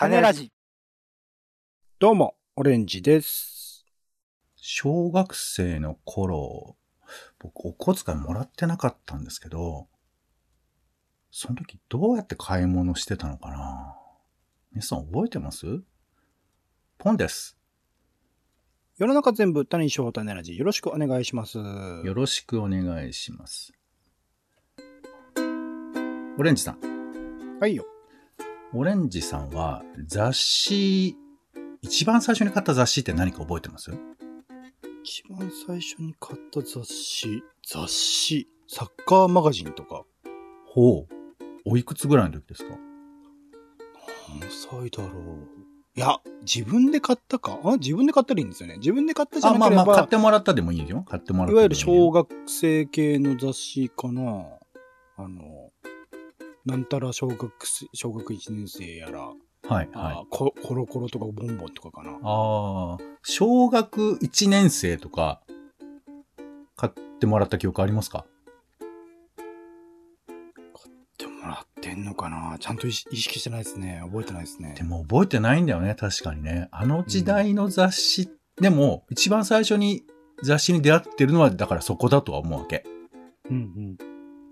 種ラジ。どうも、オレンジです。小学生の頃、僕、お小遣いもらってなかったんですけど、その時どうやって買い物してたのかな？皆さん覚えてます？ポンです。世の中全部種にしよう種ラジ。よろしくお願いします。よろしくお願いします。オレンジさん。はいよ。オレンジさんは雑誌、一番最初に買った雑誌って何か覚えてます？一番最初に買った雑誌、雑誌、サッカーマガジンとか。ほう。おいくつぐらいの時ですか？何歳だろう。いや、自分で買ったか？あ自分で買ったらいいんですよね。自分で買ったじゃあ、まあまあ、なければ、買ってもらったでもいいよ。買ってもらったいわゆる小学生系の雑誌かな。あの、なんたら小学生、小学1年生やら、はい、あはい。ココロコロとかボンボンとかかな。ああ、小学1年生とか、買ってもらった記憶ありますか？ってもらってんのかな？ちゃんと意識してないですね。覚えてないですねで。も覚えてないんだよね、確かにね。あの時代の雑誌、でも、一番最初に雑誌に出会ってるのは、だからそこだとは思うわけ。うん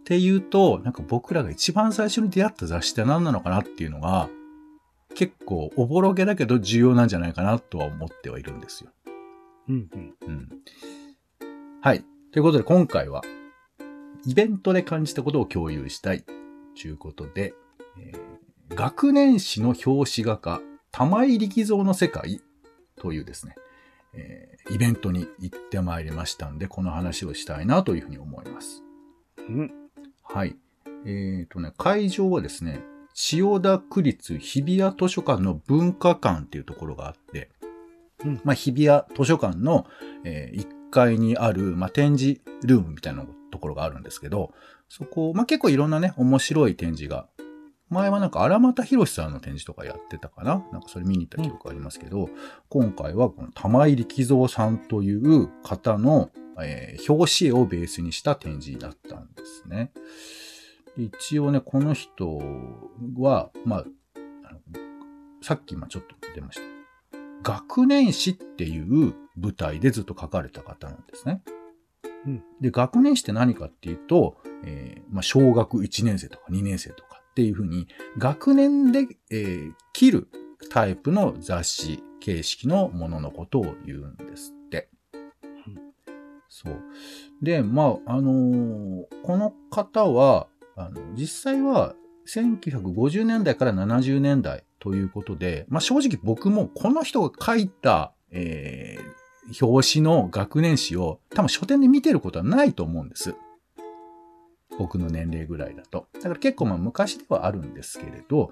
っていうと、なんか僕らが一番最初に出会った雑誌って何なのかなっていうのが、結構おぼろげだけど重要なんじゃないかなとは思ってはいるんですよ。うん。うんうん。うん。はい。ということで今回は、イベントで感じたことを共有したい。ということで、えー学年誌の表紙画家、玉井力蔵の世界というですね、えーイベントに行ってまいりましたんで、この話をしたいなというふうに思います。うん。はい。えっ、とね、会場はですね、千代田区立日比谷図書館の文化館っていうところがあって、うんまあ、日比谷図書館の、え1階にある、まあ、展示ルームみたいなところがあるんですけど、そこ、まあ、結構いろんなね、面白い展示が、前はなんか荒俣博さんの展示とかやってたかな？なんかそれ見に行った記憶ありますけど、今回はこの玉井力蔵さんという方の、えー表紙絵をベースにした展示だったんですね。で一応ね、この人は、まあ、あのさっき今ちょっと出ました。学年誌っていう舞台でずっと書かれた方なんですね。うんで、学年誌って何かっていうと、えーまあ、小学1年生とか2年生とかっていうふうに、学年で、えー切るタイプの雑誌形式のもののことを言うんですそう。で、まあ、あのーこの方は、あの、実際は1950年代から70年代ということで、まあ、正直僕もこの人が書いた、えー表紙の学年誌を多分書店で見てることはないと思うんです。僕の年齢ぐらいだと。だから結構まあ昔ではあるんですけれど、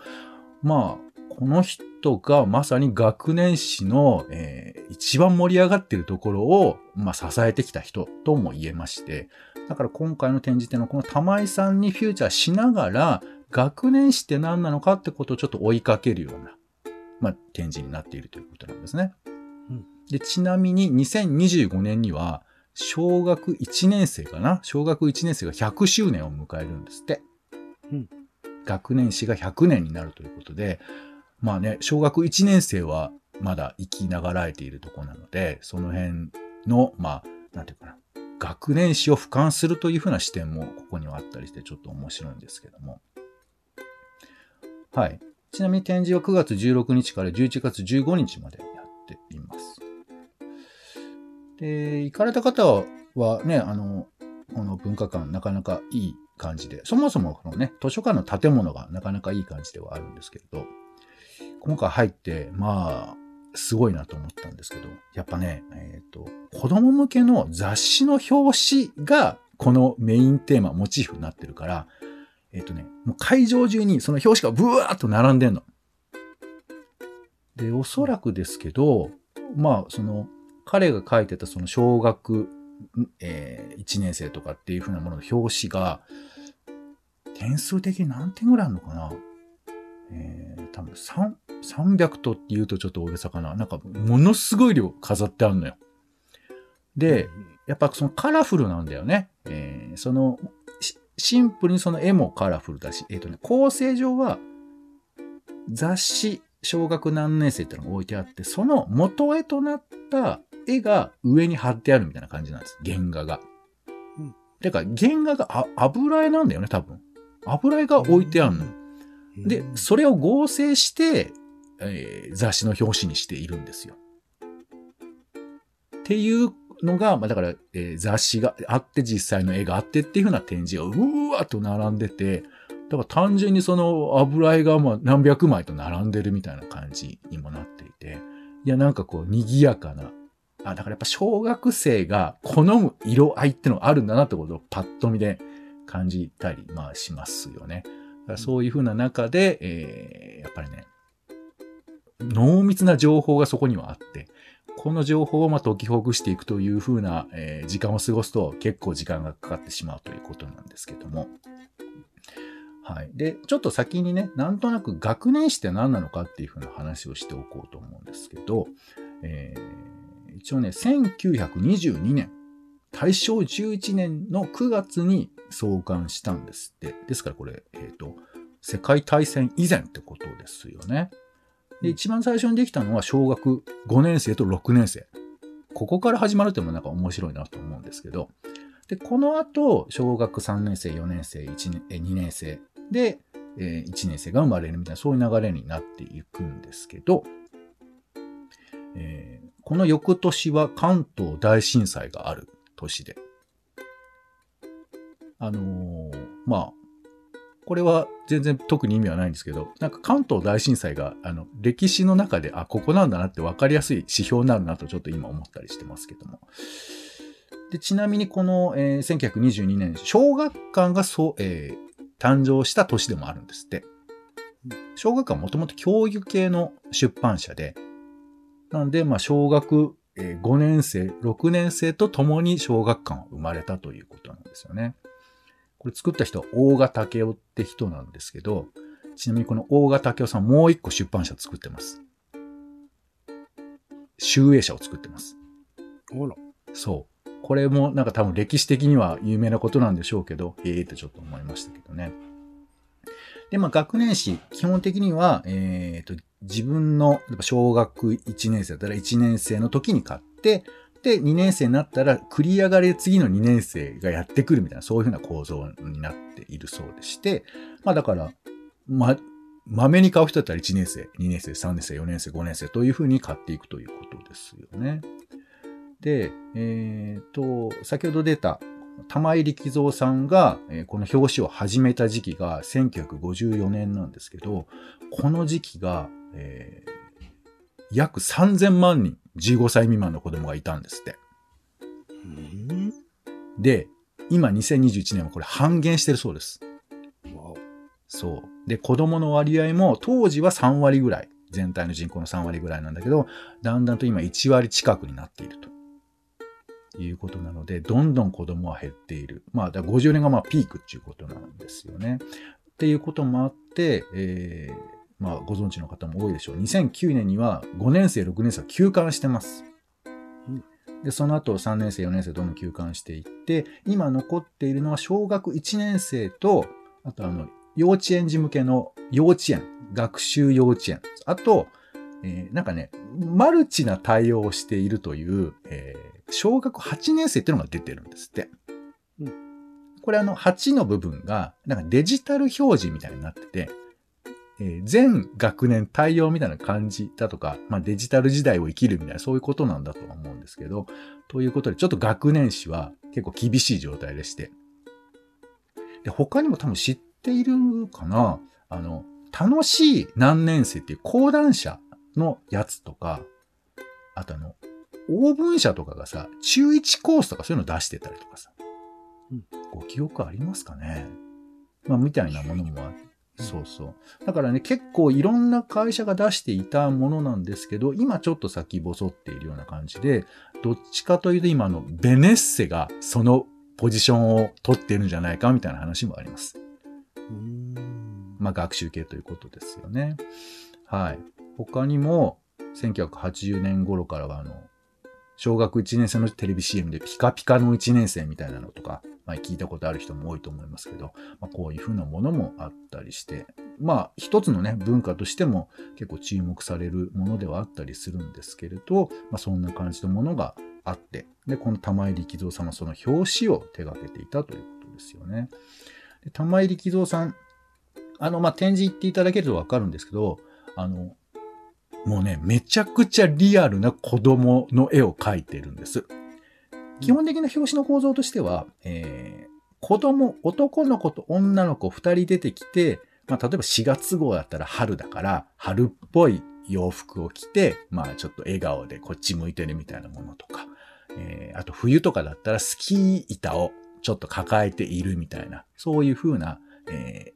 まあ、この人がまさに学年誌の、えー一番盛り上がっているところを、まあ、支えてきた人とも言えまして、だから今回の展示展のこの玉井さんにフューチャーしながら、学年誌って何なのかってことをちょっと追いかけるような、まあ、展示になっているということなんですね。うんで、ちなみに2025年には、小学1年生かな？小学1年生が100周年を迎えるんですって。うん学年誌が100年になるということで、まあね、小学1年生はまだ生きながらえているとこなので、その辺の、まあ、なんていうかな、学年誌を俯瞰するというふうな視点もここにはあったりしてちょっと面白いんですけども。はい。ちなみに展示は9月16日から11月15日までやっています。で、行かれた方はね、あの、この文化館なかなかいい感じで、そもそもこのね、図書館の建物がなかなかいい感じではあるんですけれど、今回入って、まあ、すごいなと思ったんですけど、やっぱね、えっ、と、子供向けの雑誌の表紙がこのメインテーマ、モチーフになってるから、えっ、とね、もう会場中にその表紙がブワーっと並んでんの。で、おそらくですけど、まあ、その、彼が書いてたその小学、えー1年生とかっていう風なものの表紙が、点数的に何点ぐらいあるのかな？えー、多分3、300とって言うとちょっと大げさかな。なんか、ものすごい量飾ってあるのよ。で、やっぱそのカラフルなんだよね。えーその、しシンプルにその絵もカラフルだし、えっ、とね、構成上は雑誌小学何年生っていうのが置いてあって、その元絵となった絵が上に貼ってあるみたいな感じなんです。原画が。うんてか、原画があ油絵なんだよね、多分。油絵が置いてあるの。で、それを合成して、えー雑誌の表紙にしているんですよ。っていうのが、まあ、だから、えー雑誌があって、実際の絵があってっていう風な展示がうわーっと並んでて、だから単純にその油絵がまあ何百枚と並んでるみたいな感じにもなっていて、いや、なんかこう、賑やかな。あ、だからやっぱ小学生が好む色合いってのがあるんだなってことをパッと見で感じたり、まあしますよね。そういう風な中で、えーやっぱりね、濃密な情報がそこにはあって、この情報をまあ解きほぐしていくという風な、えー時間を過ごすと結構時間がかかってしまうということなんですけども。はい。で、ちょっと先にね、なんとなく学年史って何なのかっていう風な話をしておこうと思うんですけど、えー一応ね、1922年、大正11年の9月に創刊したんですって。ですからこれ、えっ、と、世界大戦以前ってことですよね。で、一番最初にできたのは小学5年生と6年生。ここから始まるってもなんか面白いなと思うんですけど。で、この後、小学3年生、4年生、1年、え2年生で、え1年生が生まれるみたいな、そういう流れになっていくんですけど、えーこの翌年は関東大震災がある年で。あのーまあ、これは全然特に意味はないんですけど、なんか関東大震災が、あの、歴史の中で、あ、ここなんだなって分かりやすい指標になるなとちょっと今思ったりしてますけども。で、ちなみにこの、えー1922年、小学館がそう、えー誕生した年でもあるんですって。小学館はもともと教育系の出版社で、なんで、まあ、小学えー5年生、6年生と共に小学館は生まれたということなんですよね。これ作った人は大賀武雄って人なんですけど、ちなみにこの大賀武雄さんもう一個出版社作ってます。集英社を作ってます。ほら。そう。これもなんか多分歴史的には有名なことなんでしょうけど、ええってちょっと思いましたけどね。で、まあ学年誌、基本的には、えっ、と、自分の小学1年生だったら1年生の時に買って、で、2年生になったら繰り上がり次の2年生がやってくるみたいな、そういうふうな構造になっているそうでして、まあだから、ま、まめに買う人だったら1年生、2年生、3年生、4年生、5年生というふうに買っていくということですよね。で、えっ、と、先ほど出た玉井力蔵さんが、えこの表紙を始めた時期が1954年なんですけど、この時期が、えー約3000万人、15歳未満の子供がいたんですって。うん。で、今2021年はこれ半減してるそうです。そう。で、子供の割合も当時は3割ぐらい。全体の人口の3割ぐらいなんだけど、だんだんと今1割近くになっていると。いうことなので、どんどん子供は減っている。まあ、だから50年がまあピークっていうことなんですよね。っていうこともあって、えーまあ、ご存知の方も多いでしょう。2009年には5年生、6年生は休館してます。で、その後3年生、4年生どんどん休館していって、今残っているのは小学1年生と、あとあの、幼稚園児向けの幼稚園、学習幼稚園。あと、えーなんかね、マルチな対応をしているという、えー小学8年生っていうのが出てるんですって。うこれあの、8の部分が、なんかデジタル表示みたいになってて、えー全学年対応みたいな感じだとか、まあデジタル時代を生きるみたいなそういうことなんだとは思うんですけど、ということでちょっと学年誌は結構厳しい状態でして。で、他にも多分知っているかな？あの、楽しい何年生っていう講談社のやつとか、あとあの、応文社とかがさ、中1コースとかそういうの出してたりとかさ。うんご記憶ありますかね？まあ、みたいなものもあって。そうそう。だからね、結構いろんな会社が出していたものなんですけど、今ちょっと先細っているような感じで、どっちかというと今のベネッセがそのポジションを取っているんじゃないかみたいな話もあります。うん。まあ学習系ということですよね。はい。他にも、1980年頃からはあの、小学1年生のテレビ CM でピカピカの1年生みたいなのとかまあ、聞いたことある人も多いと思いますけど、まあ、こういうふうなものもあったりして、まあ、一つのね、文化としても結構注目されるものではあったりするんですけれど、まあ、そんな感じのものがあって、で、この玉井力蔵さんはその表紙を手掛けていたということですよね。で玉井力蔵さん、あの、まあ、展示行っていただけるとわかるんですけど、あの、もうね、めちゃくちゃリアルな子供の絵を描いてるんです。基本的な表紙の構造としては、えー、子供、男の子と女の子二人出てきて、まあ、例えば4月号だったら春だから、春っぽい洋服を着て、まあ、ちょっと笑顔でこっち向いてるみたいなものとか、えー、あと冬とかだったらスキー板をちょっと抱えているみたいな、そういう風な、え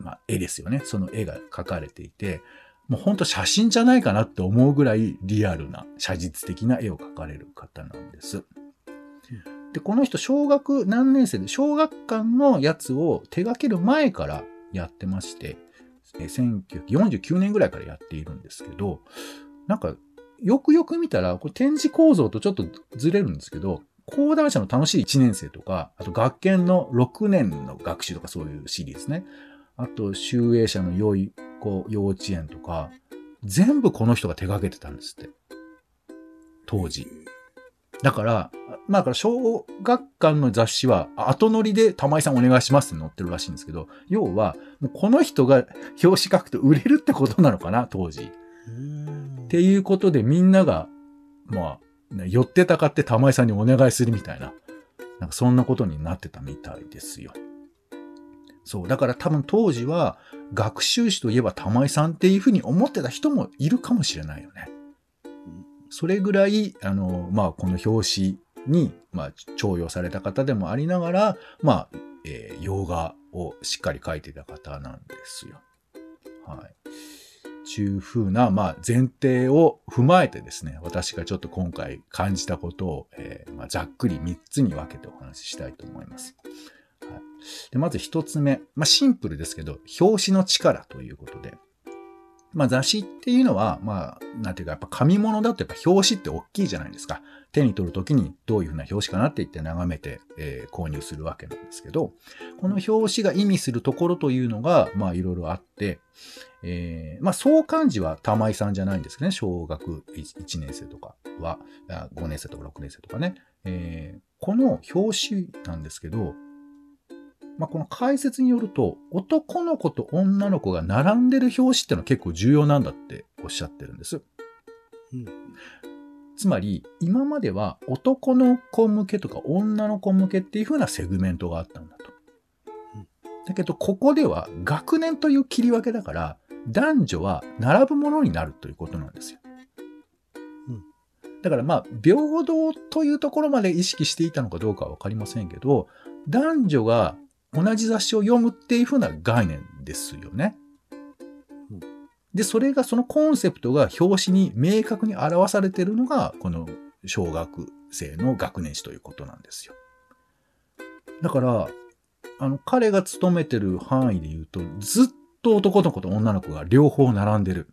ー、まあ、絵ですよね。その絵が描かれていて、もうほんと写真じゃないかなって思うぐらいリアルな、写実的な絵を描かれる方なんです。で、この人、小学何年生で、小学館のやつを手掛ける前からやってまして、1949年ぐらいからやっているんですけど、なんか、よくよく見たら、これ展示構造とちょっとずれるんですけど、講談社の楽しい1年生とか、あと学研の6年の学習とかそういうシリーズね。あと、集英社の良い子幼稚園とか、全部この人が手掛けてたんですって。当時。だから、まあ、小学館の雑誌は後乗りで玉井さんお願いしますって載ってるらしいんですけど、要は、この人が表紙書くと売れるってことなのかな、当時。っていうことでみんなが、まあ、寄ってたかって玉井さんにお願いするみたいな、なんかそんなことになってたみたいですよ。そう。だから多分当時は学習誌といえば玉井さんっていうふうに思ってた人もいるかもしれないよね。それぐらい、あの、まあ、この表紙に、まあ、重用された方でもありながら、まあ、えー、洋画をしっかり描いてた方なんですよ。はい。ちゅう風な、まあ、前提を踏まえてですね、私がちょっと今回感じたことを、えーまあ、ざっくり3つに分けてお話ししたいと思います。でまず1つ目、まあ、シンプルですけど、表紙の力ということで、まあ雑誌っていうのは、まあ、なんていうか、やっぱ紙物だとやっぱ表紙って大きいじゃないですか。手に取るときにどういうふうな表紙かなって言って眺めて、えー、購入するわけなんですけど、この表紙が意味するところというのが、まあいろいろあって、えー、まあ相関字は玉井さんじゃないんですけどね、小学 1, 年生とかは、5年生とか6年生とかね。えー、この表紙なんですけど、まあ、この解説によると、男の子と女の子が並んでる表紙ってのは結構重要なんだっておっしゃってるんです。うん、つまり、今までは男の子向けとか女の子向けっていう風なセグメントがあったんだと。うん、だけど、ここでは学年という切り分けだから、男女は並ぶものになるということなんですよ。だからまあ、平等というところまで意識していたのかどうかはわかりませんけど、男女が同じ雑誌を読むっていう風な概念ですよね。で、それが、そのコンセプトが表紙に明確に表されているのが、この小学生の学年誌ということなんですよ。だから、あの、彼が勤めてる範囲で言うと、ずっと男の子と女の子が両方並んでる。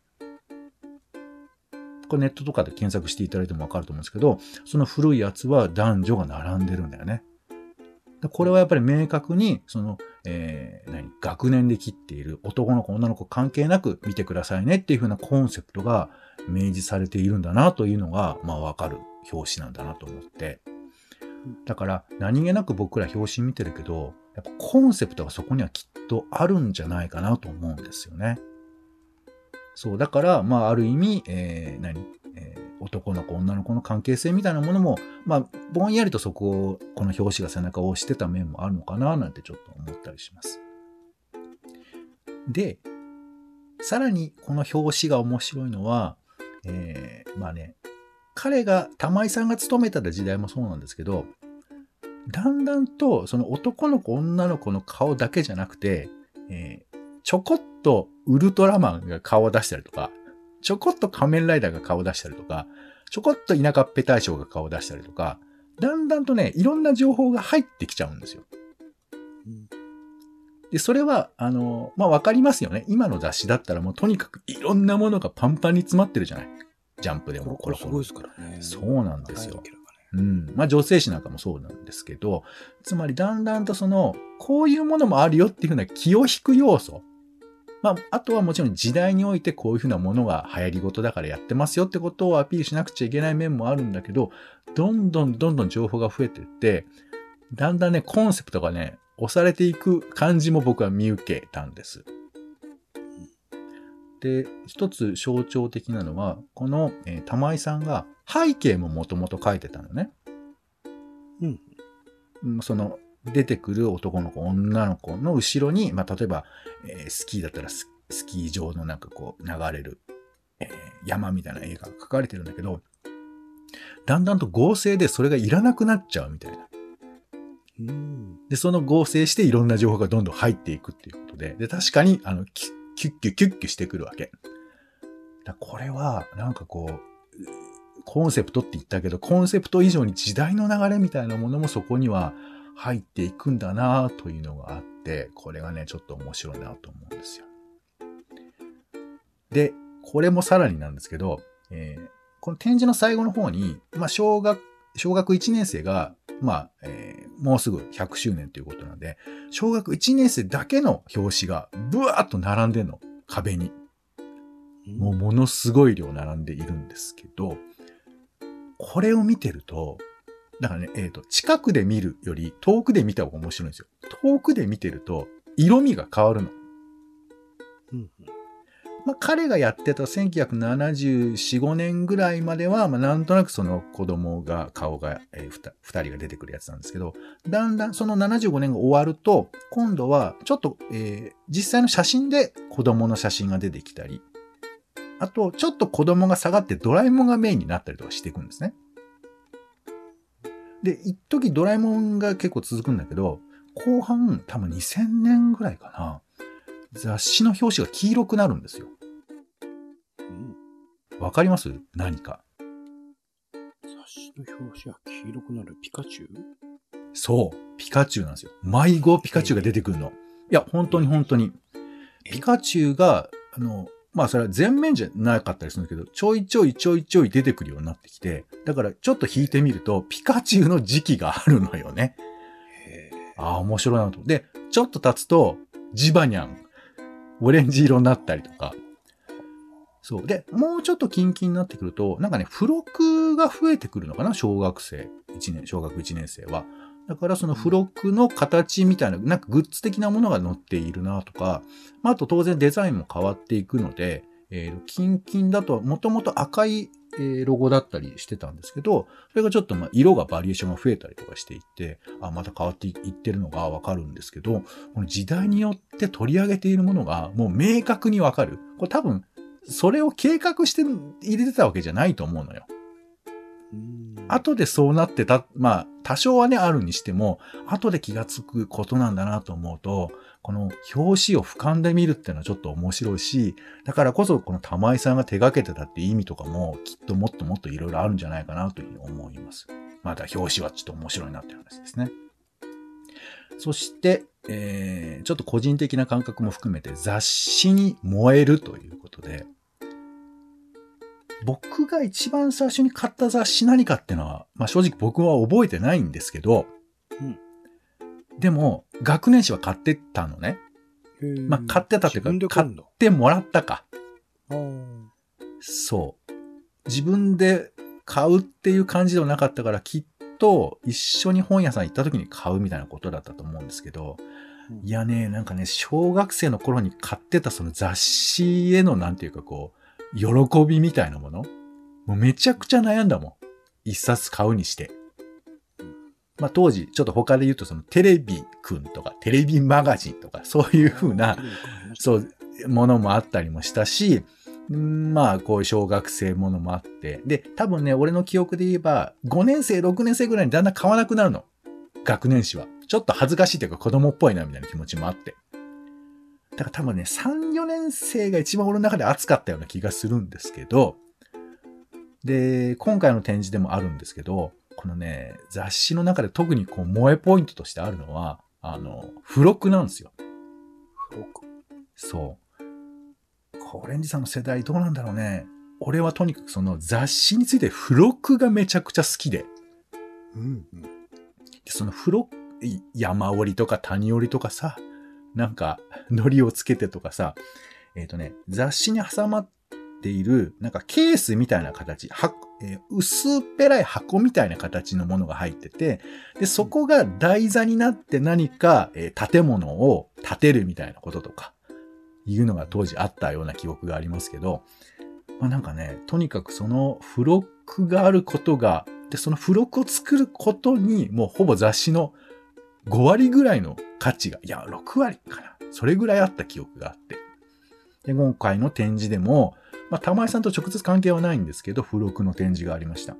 これネットとかで検索していただいてもわかると思うんですけど、その古いやつは男女が並んでるんだよね。これはやっぱり明確に、その、えー、何、学年で切っている男の子、女の子関係なく見てくださいねっていう風なコンセプトが明示されているんだなというのが、まあわかる表紙なんだなと思って。だから何気なく僕ら表紙見てるけど、やっぱコンセプトがそこにはきっとあるんじゃないかなと思うんですよね。そう、だから、まあある意味、えー、何、えー、男の子、女の子の関係性みたいなものも、まあ、ぼんやりとそこを、この表紙が背中を押してた面もあるのかな、なんてちょっと思ったりします。で、さらにこの表紙が面白いのは、えー、まあね、彼が、玉井さんが勤めた時代もそうなんですけど、だんだんとその男の子、女の子の顔だけじゃなくて、えー、ちょこっとウルトラマンが顔を出したりとか、ちょこっと仮面ライダーが顔を出したりとか、ちょこっと田舎っぺ大将が顔を出したりとか、だんだんとね、いろんな情報が入ってきちゃうんですよ。で、それは、あの、まあ、わかりますよね。今の雑誌だったらもうとにかくいろんなものがパンパンに詰まってるじゃない。ジャンプでもこれすごいですからね。そうなんですよ。うん。まあ女性誌なんかもそうなんですけど、つまりだんだんとその、こういうものもあるよっていうふうな気を引く要素。まあ、あとはもちろん時代においてこういうふうなものが流行り事だからやってますよってことをアピールしなくちゃいけない面もあるんだけど、どんどんどんどん情報が増えていって、だんだんね、コンセプトがね、押されていく感じも僕は見受けたんです。で、一つ象徴的なのは、この、えー玉井さんが背景ももともと書いてたのね。うん。うんその、出てくる男の子、女の子の後ろに、まあ、例えば、えースキーだったらススキー場のなんかこう流れる、えー山みたいな絵が描かれてるんだけど、だんだんと合成でそれがいらなくなっちゃうみたいな。うん。で、その合成していろんな情報がどんどん入っていくっていうことで、で、確かに、あの、キュッキュッキュッキュッキュしてくるわけ。だこれは、なんかこう、コンセプトって言ったけど、コンセプト以上に時代の流れみたいなものもそこには入っていくんだなというのがあって、これがね、ちょっと面白いなと思うんですよ。で、これもさらになんですけど、えーこの展示の最後の方に、まあ、小学、小学1年生が、まあ、えーもうすぐ100周年ということなんで、小学1年生だけの表紙がブワーッと並んでんの、壁に。もうものすごい量並んでいるんですけど、これを見てると、だからね、えっ、と、近くで見るより遠くで見た方が面白いんですよ。遠くで見てると、色味が変わるの。うん。まあ、彼がやってた1974、5年ぐらいまでは、まあ、なんとなくその子供が、顔が、えーふた二人が出てくるやつなんですけど、だんだんその75年が終わると、今度はちょっと、えー実際の写真で子供の写真が出てきたり、あと、ちょっと子供が下がってドラえもんがメインになったりとかしていくんですね。で、一時ドラえもんが結構続くんだけど、後半、多分2000年ぐらいかな、雑誌の表紙が黄色くなるんですよ。うん。わかります？何か。雑誌の表紙は黄色くなるピカチュウ？そう。ピカチュウなんですよ。迷子ピカチュウが出てくるの。いや、本当に本当に。ピカチュウが、あの、まあそれは全面じゃなかったりするんだけど、ちょいちょいちょいちょい出てくるようになってきて、だからちょっと引いてみると、ピカチュウの時期があるのよね。へああ、面白いなと。で、ちょっと経つと、ジバニャン、オレンジ色になったりとか。そう。で、もうちょっとキンキンになってくると、なんかね、付録が増えてくるのかな小学生、1年、小学1年生は。だからその付録の形みたいな、なんかグッズ的なものが載っているなとか、まあ、あと当然デザインも変わっていくので、えー、キンキンだと、もともと赤い、えーロゴだったりしてたんですけど、それがちょっとまあ色がバリエーションが増えたりとかしていって、あ、また変わっていってるのがわかるんですけど、この時代によって取り上げているものがもう明確にわかる。これ多分、それを計画して入れてたわけじゃないと思うのよ。うん。後でそうなってた、まあ、多少はね、あるにしても、後で気がつくことなんだなと思うと、この表紙を俯瞰で見るっていうのはちょっと面白いし、だからこそこの玉井さんが手掛けてたって意味とかも、きっともっともっといろいろあるんじゃないかなというふうに思います。まだ表紙はちょっと面白いなっていう話ですね。そして、えー、ちょっと個人的な感覚も含めて雑誌に燃えるということで、僕が一番最初に買った雑誌何かっていうのは、まあ正直僕は覚えてないんですけど、うんでも、学年誌は買ってたのね。まあ買ってたっていうか買うんだ。でもらったか。そう。自分で買うっていう感じではなかったから、きっと一緒に本屋さん行った時に買うみたいなことだったと思うんですけど、うんいやね、なんかね、小学生の頃に買ってたその雑誌へのなんていうかこう、喜びみたいなもの？もうめちゃくちゃ悩んだもん。一冊買うにして。まあ当時、ちょっと他で言うとそのテレビくんとかテレビマガジンとかそういう風な、そう、ものもあったりもしたし、んまあ、こういう小学生ものもあって。で、多分ね、俺の記憶で言えば、5年生、6年生ぐらいにだんだん買わなくなるの。学年誌は。ちょっと恥ずかしいというか子供っぽいな、みたいな気持ちもあって。だから多分ね、3、4年生が一番俺の中で熱かったような気がするんですけど、で、今回の展示でもあるんですけど、このね、雑誌の中で特にこう、萌えポイントとしてあるのは、あの、付録なんですよ。付録そう。コレンジさんの世代どうなんだろうね。俺はとにかくその雑誌について付録がめちゃくちゃ好きで。うん。でその付録、い山折りとか谷折りとかさ、なんか、糊をつけてとかさ、えっ、とね、雑誌に挟まっている、なんかケースみたいな形、はえー薄っぺらい箱みたいな形のものが入ってて、で、そこが台座になって何か、えー建物を建てるみたいなこととか、いうのが当時あったような記憶がありますけど、まあなんかね、とにかくその付録があることが、で、その付録を作ることに、もうほぼ雑誌の5割ぐらいの価値が、いや、6割かな。それぐらいあった記憶があって。で、今回の展示でも、まあ、玉井さんと直接関係はないんですけど、付録の展示がありました。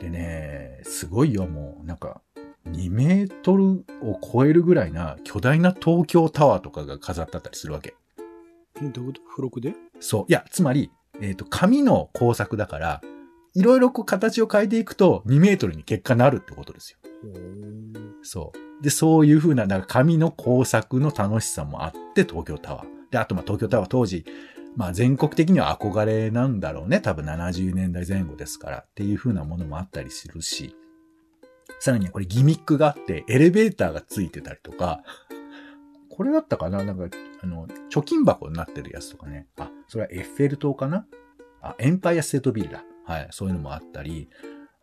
でね、すごいよ、もう、なんか、2メートルを超えるぐらいな巨大な東京タワーとかが飾ってあったりするわけ。うんどういうこと？付録で？そう。いや、つまり、えっ、と、紙の工作だから、いろいろこう形を変えていくと2メートルに結果なるってことですよ。そう。で、そういうふうな、なんか紙の工作の楽しさもあって、東京タワー。で、あと、ま、東京タワー当時、まあ、全国的には憧れなんだろうね。多分70年代前後ですからっていうふうなものもあったりするし、さらにはこれギミックがあって、エレベーターがついてたりとか、これだったかな？なんか、あの、貯金箱になってるやつとかね。あ、それはエッフェル塔かな？あ、エンパイアステートビルだ。はい。そういうのもあったり、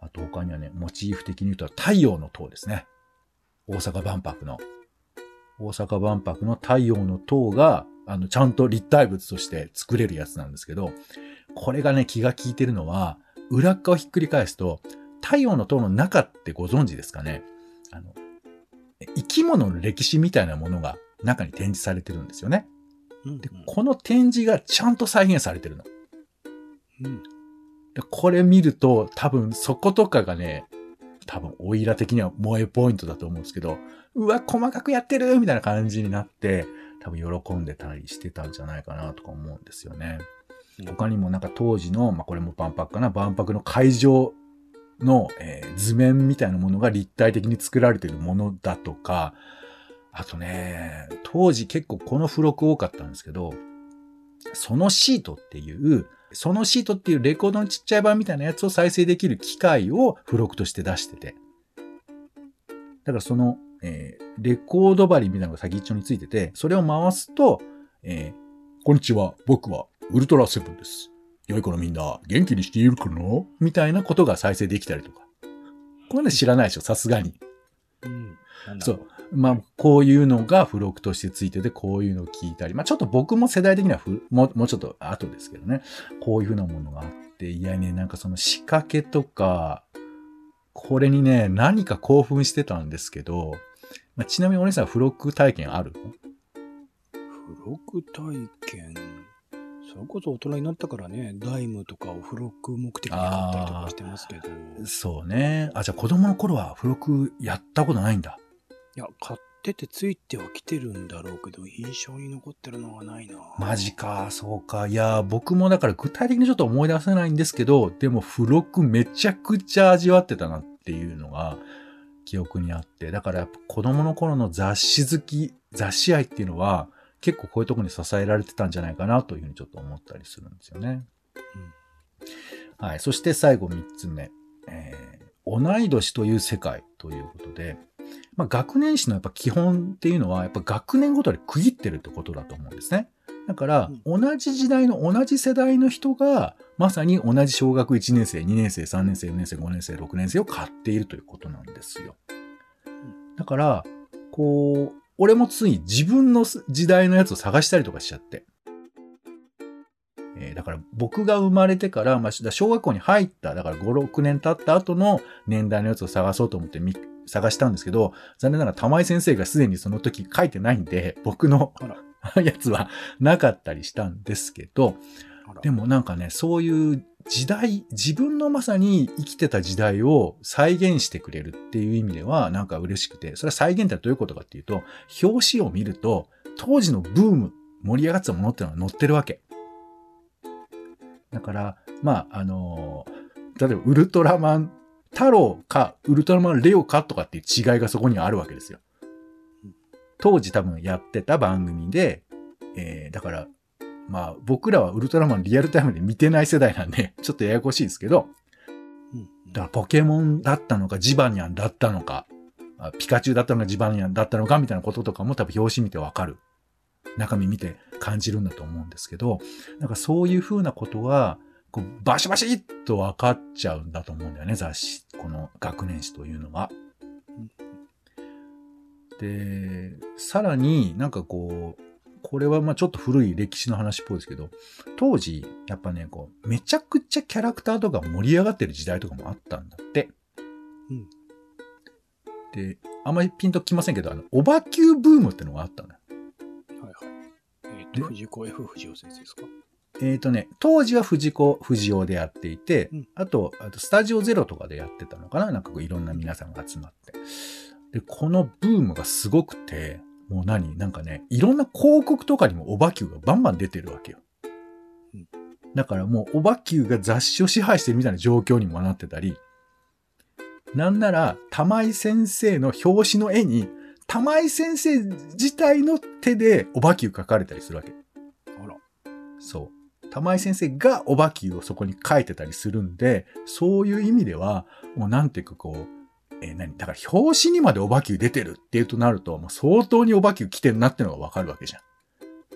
あと他にはね、モチーフ的に言うと太陽の塔ですね。大阪万博の。大阪万博の太陽の塔が、あの、ちゃんと立体物として作れるやつなんですけど、これがね、気が利いてるのは、裏っ側をひっくり返すと、太陽の塔の中ってご存知ですかね？あの、生き物の歴史みたいなものが中に展示されてるんですよね。うん。で、この展示がちゃんと再現されてるの。うん。でこれ見ると、多分そことかがね、多分オイラ的には萌えポイントだと思うんですけど、うわ、細かくやってるみたいな感じになって、多分喜んでたりしてたんじゃないかなとか思うんですよね。他にもなんか当時の、まあ、これも万博かな、万博の会場の、えー図面みたいなものが立体的に作られているものだとか、あとね、当時結構この付録多かったんですけど、そのシートっていう、そのシートっていうレコードのちっちゃい版みたいなやつを再生できる機械を付録として出してて。だからその、えーレコード針みたいなのが先っちょについてて、それを回すと、えーこんにちは、僕はウルトラセブンです。良い子のみんな、元気にしているかな？みたいなことが再生できたりとか。これね知らないでしょ、さすがに。うん。そう。まあ、こういうのが付録としてついてて、こういうのを聞いたり、まあ、ちょっと僕も世代的にはふもう、もうちょっと後ですけどね、こういうふうなものがあって、いやね、なんかその仕掛けとか、これにね、何か興奮してたんですけど、まあ、ちなみにお姉さん付録体験あるの？付録体験？それこそ大人になったからね、ダイムとかを付録目的に買ったりとかしてますけど。いそうね。あ、じゃあ子供の頃は付録やったことないんだ。や、買っててついてはきてるんだろうけど、印象に残ってるのはないな。マジか、そうか。いや、僕もだから具体的にちょっと思い出せないんですけど、でも付録めちゃくちゃ味わってたなっていうのが記憶にあって、だからやっぱ子供の頃の雑誌好き、雑誌愛っていうのは結構こういうところに支えられてたんじゃないかなというふうにちょっと思ったりするんですよね。はい。そして最後3つ目。えー同い年という世界ということで、まあ、学年誌のやっぱ基本っていうのは、やっぱ学年ごとに区切ってるってことだと思うんですね。だから、同じ時代の同じ世代の人が、まさに同じ小学1年生、2年生、3年生、4年生、5年生、6年生を買っているということなんですよ。だから、こう、俺もつい自分の時代のやつを探したりとかしちゃって。えーだから僕が生まれてから、まあ、小学校に入った、だから5、6年経った後の年代のやつを探そうと思ってみ探したんですけど、残念ながら玉井先生がすでにその時書いてないんで、僕の やつはなかったりしたんですけど。でもなんかね、そういう時代、自分のまさに生きてた時代を再現してくれるっていう意味ではなんか嬉しくて、それは再現ってどういうことかっていうと、表紙を見ると、当時のブーム、盛り上がってたものってのが載ってるわけ。だから、まあ、あのー例えばウルトラマン太郎かウルトラマンレオかとかっていう違いがそこにはあるわけですよ。当時多分やってた番組で、えーだから、まあ僕らはウルトラマンリアルタイムで見てない世代なんで、ちょっとややこしいですけど、うんだからポケモンだったのか、ジバニャンだったのか、あピカチュウだったのか、ジバニャンだったのか、みたいなこととかも多分表紙見てわかる。中身見て感じるんだと思うんですけど、なんかそういうふうなことが、こうバシバシッと分かっちゃうんだと思うんだよね、雑誌。この学年誌というのは。で、さらになんかこう、これはまあちょっと古い歴史の話っぽいですけど、当時、やっぱね、こう、めちゃくちゃキャラクターとか盛り上がってる時代とかもあったんだって。うんで、あんまりピンときませんけど、あの、オバキューブームってのがあったのよ。はいはい。えっ、でと、藤子 F 不二雄先生ですか？えっ、とね、当時は藤子不二雄でやっていて、うんあと、あとスタジオゼロとかでやってたのかな？なんかこういろんな皆さんが集まって。で、このブームがすごくて、もう何？なんかね、いろんな広告とかにもオバキューがバンバン出てるわけようん。だからもうオバキューが雑誌を支配してるみたいな状況にもなってたり、なんなら、玉井先生の表紙の絵に、玉井先生自体の手でオバキュー描かれたりするわけ。あら。そう。玉井先生がおばきゅうをそこに書いてたりするんで、そういう意味では、もうなんていうかこう、えー何？だから表紙にまでおばきゅう出てるっていうとなると、もう相当におばきゅう来てるなってのがわかるわけじゃん。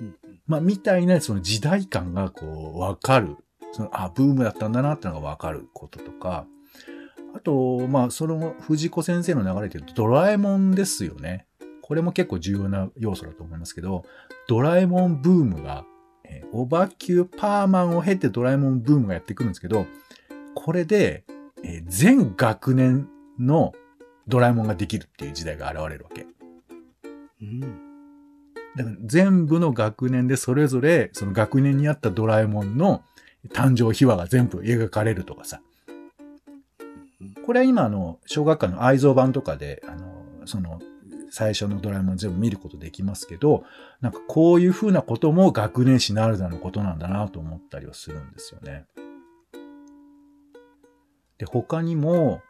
うんうんまあ、みたいなその時代感がこう、わかる。その、あ、ブームだったんだなってのがわかることとか、あと、まあ、その藤子先生の流れで言うと、ドラえもんですよね。これも結構重要な要素だと思いますけど、ドラえもんブームが、えーオバキューパーマンを経てドラえもんブームがやってくるんですけど、これで、えー全学年のドラえもんができるっていう時代が現れるわけ。うん。だから全部の学年でそれぞれその学年にあったドラえもんの誕生秘話が全部描かれるとかさ。これは今あの、小学館の愛蔵版とかで、あの、その、最初のドラえもん全部見ることできますけど、なんかこういう風なことも学年誌なるだのことなんだなと思ったりはするんですよね。で、他にも、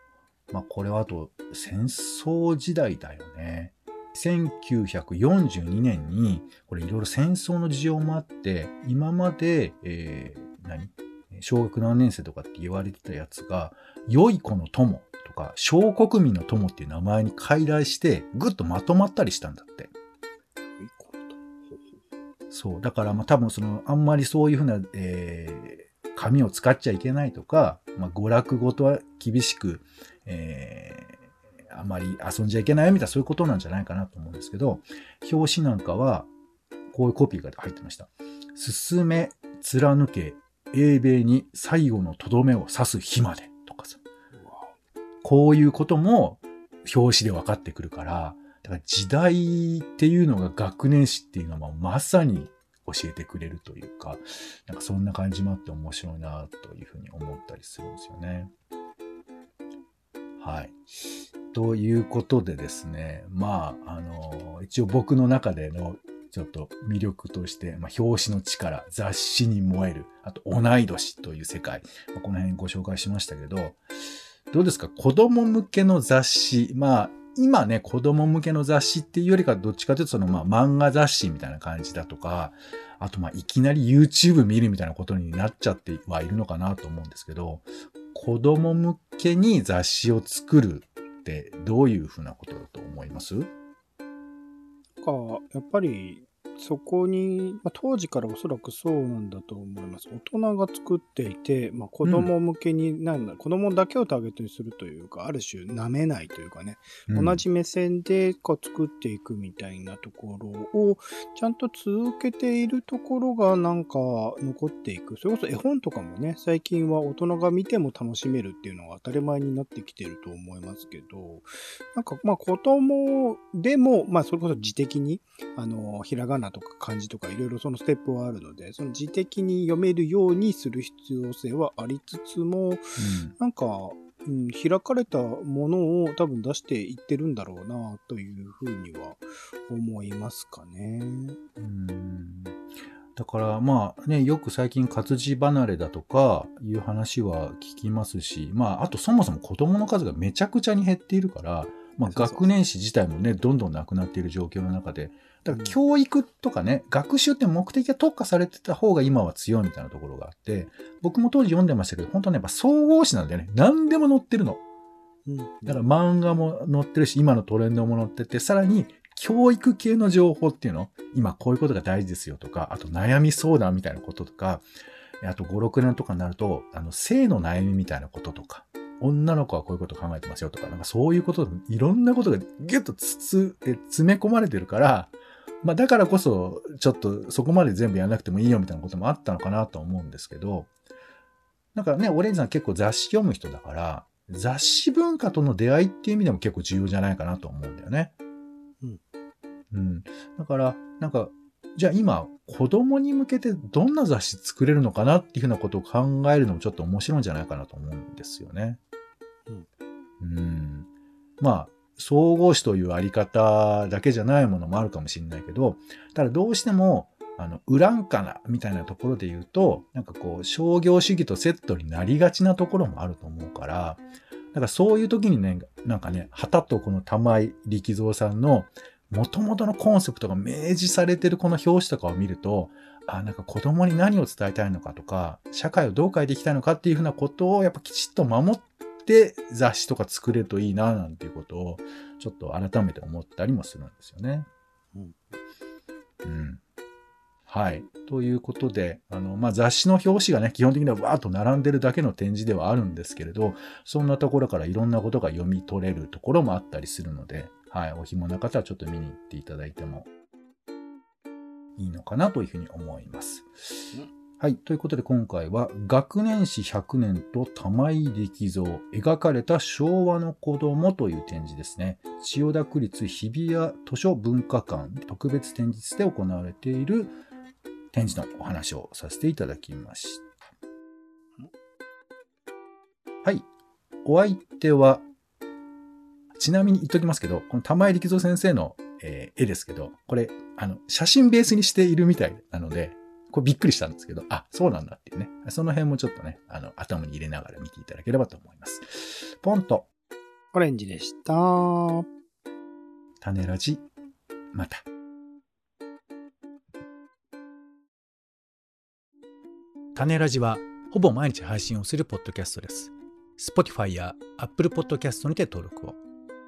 まあこれはあと戦争時代だよね。1942年に、これいろいろ戦争の事情もあって、今まで、えー何？小学何年生とかって言われてたやつが、良い子の友か、小国民の友っていう名前に改題して、ぐっとまとまったりしたんだって。そう。だから、まあ多分その、あんまりそういうふうな、えー紙を使っちゃいけないとか、まあ娯楽ごとは厳しく、えーあまり遊んじゃいけないみたいなそういうことなんじゃないかなと思うんですけど、表紙なんかは、こういうコピーが入ってました。進め、貫け、英米に最後のとどめを刺す日まで。こういうことも表紙で分かってくるから、だから時代っていうのが学年誌っていうのはまさに教えてくれるというか、なんかそんな感じもあって面白いなというふうに思ったりするんですよね。はい。ということでですね、まあ、あの、一応僕の中でのちょっと魅力として、まあ、表紙の力、雑誌に燃える、あと同い年という世界、まあこの辺ご紹介しましたけど、どうですか？子供向けの雑誌。まあ、今ね、子供向けの雑誌っていうよりか、どっちかというとその、まあ、漫画雑誌みたいな感じだとか、あと、まあ、いきなり YouTube 見るみたいなことになっちゃってはいるのかなと思うんですけど、子供向けに雑誌を作るってどういうふうなことだと思います？か、やっぱり、そこに、まあ、当時からおそらくそうなんだと思います。大人が作っていて、まあ、子供向けに、なんだ、子供だけをターゲットにするというか、ある種、舐めないというかね、同。じ目線でこう作っていくみたいなところをちゃんと続けているところがなんか残っていく。それこそ絵本とかもね、最近は大人が見ても楽しめるっていうのが当たり前になってきてると思いますけど、なんかまあ子供でも、まあそれこそ自的に、あの、ひらがなとか漢字とかいろいろそのステップはあるので、その自的に読めるようにする必要性はありつつも、うんなんか、うん、開かれたものを多分出していってるんだろうなというふうには思いますかね。うんだからまあね、よく最近活字離れだとかいう話は聞きますし、まああとそもそも子供の数がめちゃくちゃに減っているから、まあ、学年誌自体もね、どんどんなくなっている状況の中で、だから教育とかね、学習って目的が特化されてた方が今は強いみたいなところがあって、僕も当時読んでましたけど、本当ね、やっぱ総合誌なんだよね。何でも載ってるの。うん。だから漫画も載ってるし、今のトレンドも載ってて、さらに教育系の情報っていうの今こういうことが大事ですよとか、あと悩み相談みたいなこととか、あと5、6年とかになると、あの、性の悩みみたいなこととか、女の子はこういうこと考えてますよとか、なんかそういうこと、いろんなことがギュッとつつ、え詰め込まれてるから、まあだからこそ、ちょっとそこまで全部やらなくてもいいよみたいなこともあったのかなと思うんですけど、なんかね、オレンジさん結構雑誌読む人だから、雑誌文化との出会いっていう意味でも結構重要じゃないかなと思うんだよね。うん。うん。だから、なんか、じゃあ今、子供に向けてどんな雑誌作れるのかなっていうふうなことを考えるのもちょっと面白いんじゃないかなと思うんですよね。うん。まあ、総合誌というあり方だけじゃないものもあるかもしれないけど、ただどうしても、あの、ウランカナみたいなところで言うと、なんかこう、商業主義とセットになりがちなところもあると思うから、だからそういう時にね、なんかね、はたっとこの玉井力蔵さんの元々のコンセプトが明示されてるこの表紙とかを見ると、あ、なんか子供に何を伝えたいのかとか、社会をどう変えていきたいのかっていうふうなことをやっぱきちっと守って雑誌とか作れるといいな、なんていうことをちょっと改めて思ったりもするんですよね。うん。うん。はい。ということで、あの、まあ、雑誌の表紙がね、基本的にはわーっと並んでるだけの展示ではあるんですけれど、そんなところからいろんなことが読み取れるところもあったりするので、はい。お暇な方はちょっと見に行っていただいてもいいのかなというふうに思います。はい。ということで今回は学年史100年と玉井力蔵描かれた昭和の子供という展示ですね。千代田区立日比谷図書文化館特別展示室で行われている展示のお話をさせていただきました。はい。お相手は、ちなみに言っときますけど、この玉井力蔵先生の、えー絵ですけど、これ、あの、写真ベースにしているみたいなので、これびっくりしたんですけど、あ、そうなんだっていうね。その辺もちょっとね、あの、頭に入れながら見ていただければと思います。ポンと、オレンジでした。種ラジ、また。種ラジはほぼ毎日配信をするポッドキャストです。Spotify や Apple Podcast にて登録を。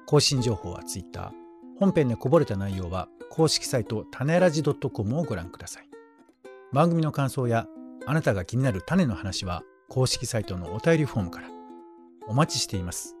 更新情報は Twitter。本編でこぼれた内容は公式サイト種ラジ .com をご覧ください。番組の感想やあなたが気になる種の話は公式サイトのお便りフォームから。お待ちしています。